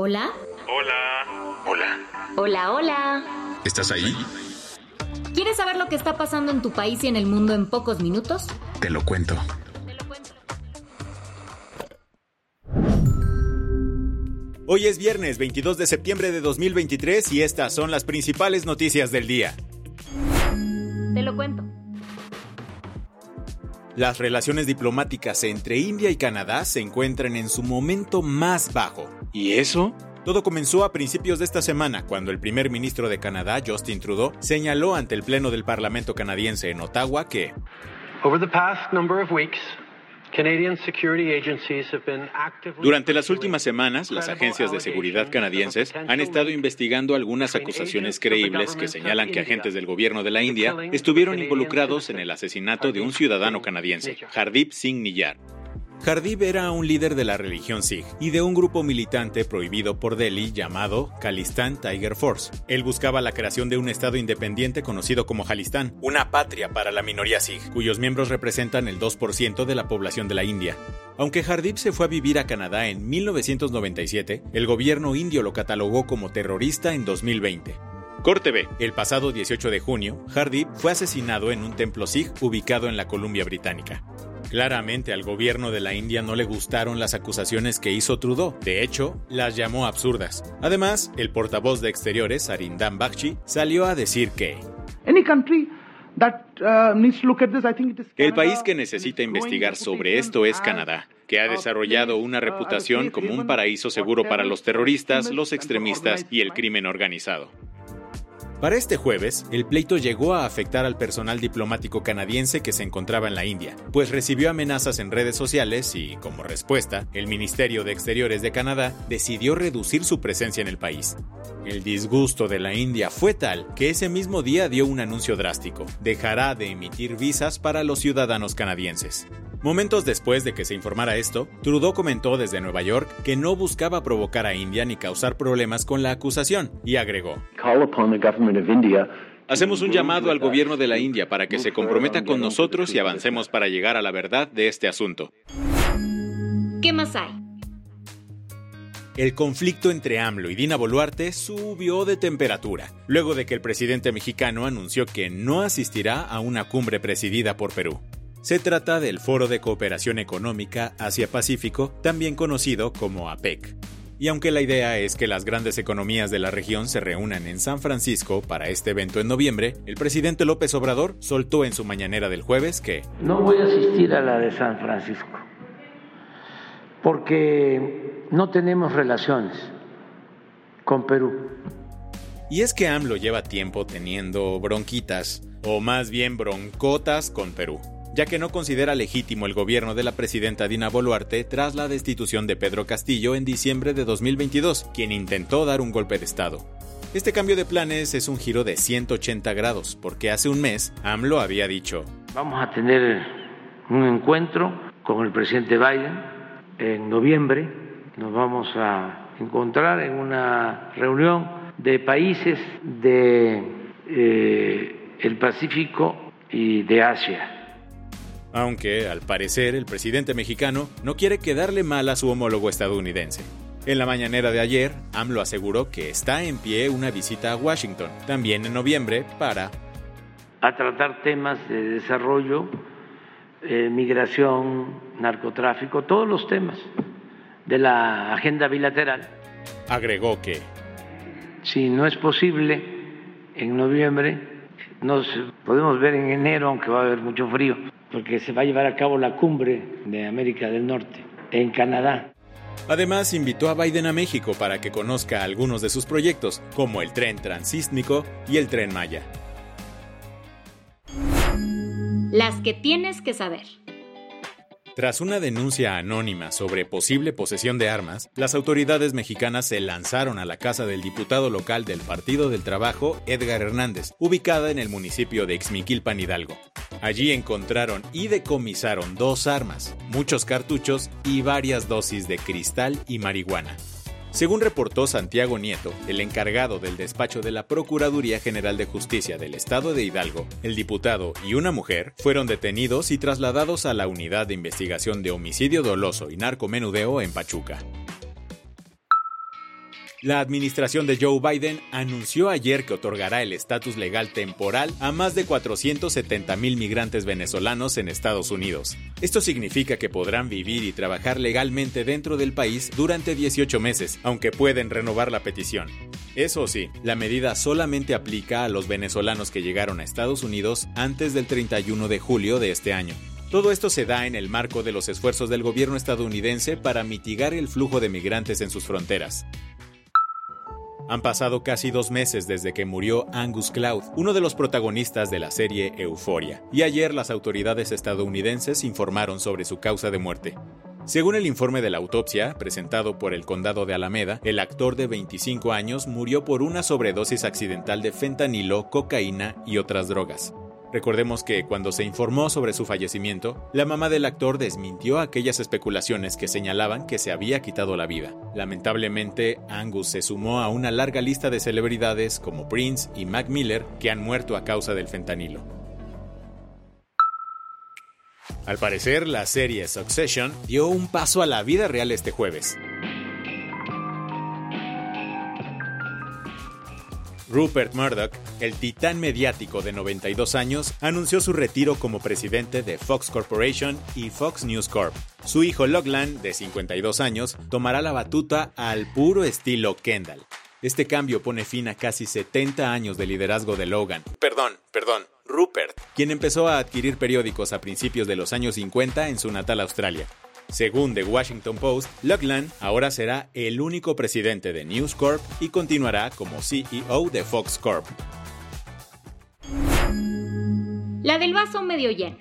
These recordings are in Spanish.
Hola. Hola. Hola. Hola, hola. ¿Estás ahí? ¿Quieres saber lo que está pasando en tu país y en el mundo en pocos minutos? Te lo cuento. Hoy es viernes 22 de septiembre de 2023 y estas son las principales noticias del día. Te lo cuento. Las relaciones diplomáticas entre India y Canadá se encuentran en su momento más bajo. ¿Y eso? Todo comenzó a principios de esta semana, cuando el primer ministro de Canadá, Justin Trudeau, señaló ante el Pleno del Parlamento canadiense en Ottawa que Over the past number of weeks, durante las últimas semanas, las agencias de seguridad canadienses han estado investigando algunas acusaciones creíbles que señalan que agentes del gobierno de la India estuvieron involucrados en el asesinato de un ciudadano canadiense, Hardip Singh Niyar. Hardib era un líder de la religión Sikh y de un grupo militante prohibido por Delhi llamado Khalistan Tiger Force. Él buscaba la creación de un estado independiente conocido como Jalistán, una patria para la minoría Sikh, cuyos miembros representan el 2% de la población de la India. Aunque Hardib se fue a vivir a Canadá en 1997, el gobierno indio lo catalogó como terrorista en 2020. Corte B. El pasado 18 de junio, Hardib fue asesinado en un templo Sikh ubicado en la Columbia Británica. Claramente al gobierno de la India no le gustaron las acusaciones que hizo Trudeau. De hecho, las llamó absurdas. Además, el portavoz de Exteriores, Arindam Bakshi, salió a decir que el país que necesita investigar sobre esto es Canadá, que ha desarrollado una reputación como un paraíso seguro para los terroristas, los extremistas y el crimen organizado. Para este jueves, el pleito llegó a afectar al personal diplomático canadiense que se encontraba en la India, pues recibió amenazas en redes sociales y, como respuesta, el Ministerio de Exteriores de Canadá decidió reducir su presencia en el país. El disgusto de la India fue tal que ese mismo día dio un anuncio drástico, dejará de emitir visas para los ciudadanos canadienses. Momentos después de que se informara esto, Trudeau comentó desde Nueva York que no buscaba provocar a India ni causar problemas con la acusación, y agregó, Hacemos un llamado al gobierno de la India para que se comprometa con nosotros y avancemos para llegar a la verdad de este asunto. ¿Qué más hay? El conflicto entre AMLO y Dina Boluarte subió de temperatura, luego de que el presidente mexicano anunció que no asistirá a una cumbre presidida por Perú. Se trata del Foro de Cooperación Económica Asia-Pacífico, también conocido como APEC. Y aunque la idea es que las grandes economías de la región se reúnan en San Francisco para este evento en noviembre, el presidente López Obrador soltó en su mañanera del jueves que no voy a asistir a la de San Francisco porque no tenemos relaciones con Perú. Y es que AMLO lleva tiempo teniendo bronquitas, o más bien broncotas con Perú ya que no considera legítimo el gobierno de la presidenta Dina Boluarte tras la destitución de Pedro Castillo en diciembre de 2022, quien intentó dar un golpe de Estado. Este cambio de planes es un giro de 180 grados, porque hace un mes AMLO había dicho, Vamos a tener un encuentro con el presidente Biden en noviembre, nos vamos a encontrar en una reunión de países de eh, el Pacífico y de Asia aunque, al parecer, el presidente mexicano no quiere quedarle mal a su homólogo estadounidense. En la mañanera de ayer, AMLO aseguró que está en pie una visita a Washington, también en noviembre, para a tratar temas de desarrollo eh, migración, narcotráfico, todos los temas de la agenda bilateral. Agregó que si no es posible en noviembre, nos podemos ver en enero, aunque va a haber mucho frío, porque se va a llevar a cabo la cumbre de América del Norte en Canadá. Además, invitó a Biden a México para que conozca algunos de sus proyectos, como el tren transísmico y el tren Maya. Las que tienes que saber. Tras una denuncia anónima sobre posible posesión de armas, las autoridades mexicanas se lanzaron a la casa del diputado local del Partido del Trabajo, Edgar Hernández, ubicada en el municipio de Ixmiquilpan, Hidalgo. Allí encontraron y decomisaron dos armas, muchos cartuchos y varias dosis de cristal y marihuana. Según reportó Santiago Nieto, el encargado del despacho de la Procuraduría General de Justicia del Estado de Hidalgo, el diputado y una mujer fueron detenidos y trasladados a la Unidad de Investigación de Homicidio Doloso y Narcomenudeo en Pachuca. La administración de Joe Biden anunció ayer que otorgará el estatus legal temporal a más de 470 mil migrantes venezolanos en Estados Unidos. Esto significa que podrán vivir y trabajar legalmente dentro del país durante 18 meses, aunque pueden renovar la petición. Eso sí, la medida solamente aplica a los venezolanos que llegaron a Estados Unidos antes del 31 de julio de este año. Todo esto se da en el marco de los esfuerzos del gobierno estadounidense para mitigar el flujo de migrantes en sus fronteras. Han pasado casi dos meses desde que murió Angus Cloud, uno de los protagonistas de la serie Euforia, y ayer las autoridades estadounidenses informaron sobre su causa de muerte. Según el informe de la autopsia, presentado por el condado de Alameda, el actor de 25 años murió por una sobredosis accidental de fentanilo, cocaína y otras drogas. Recordemos que cuando se informó sobre su fallecimiento, la mamá del actor desmintió aquellas especulaciones que señalaban que se había quitado la vida. Lamentablemente, Angus se sumó a una larga lista de celebridades como Prince y Mac Miller que han muerto a causa del fentanilo. Al parecer, la serie Succession dio un paso a la vida real este jueves. Rupert Murdoch, el titán mediático de 92 años, anunció su retiro como presidente de Fox Corporation y Fox News Corp. Su hijo Lachlan, de 52 años, tomará la batuta al puro estilo Kendall. Este cambio pone fin a casi 70 años de liderazgo de Logan. Perdón, perdón, Rupert, quien empezó a adquirir periódicos a principios de los años 50 en su natal Australia. Según The Washington Post, Lachlan ahora será el único presidente de News Corp y continuará como CEO de Fox Corp. La del vaso medio lleno.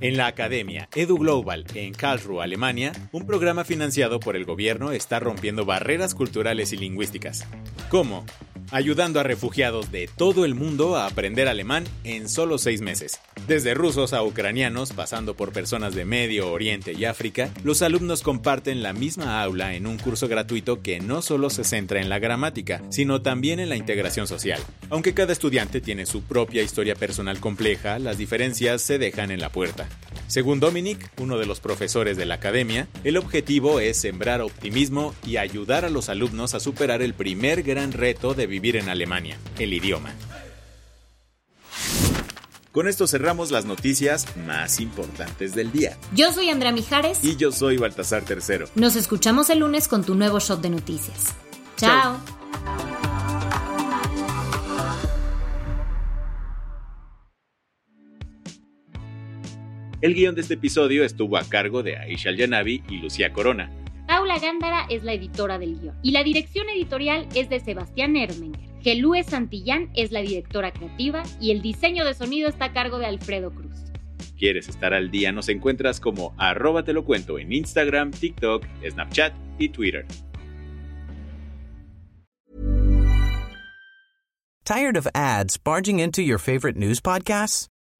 En la academia Edu Global en Karlsruhe, Alemania, un programa financiado por el gobierno está rompiendo barreras culturales y lingüísticas. ¿Cómo? Ayudando a refugiados de todo el mundo a aprender alemán en solo seis meses. Desde rusos a ucranianos, pasando por personas de Medio Oriente y África, los alumnos comparten la misma aula en un curso gratuito que no solo se centra en la gramática, sino también en la integración social. Aunque cada estudiante tiene su propia historia personal compleja, las diferencias se dejan en la puerta. Según Dominic, uno de los profesores de la academia, el objetivo es sembrar optimismo y ayudar a los alumnos a superar el primer gran reto de vivir en Alemania, el idioma. Con esto cerramos las noticias más importantes del día. Yo soy Andrea Mijares. Y yo soy Baltasar Tercero. Nos escuchamos el lunes con tu nuevo shot de noticias. Chao. El guion de este episodio estuvo a cargo de Aisha Yanavi y Lucía Corona. Paula Gándara es la editora del guion y la dirección editorial es de Sebastián Ermenger. Gelúe Santillán es la directora creativa y el diseño de sonido está a cargo de Alfredo Cruz. ¿Quieres estar al día? Nos encuentras como arroba te lo cuento en Instagram, TikTok, Snapchat y Twitter. ¿Tired of ads barging into your favorite news podcasts?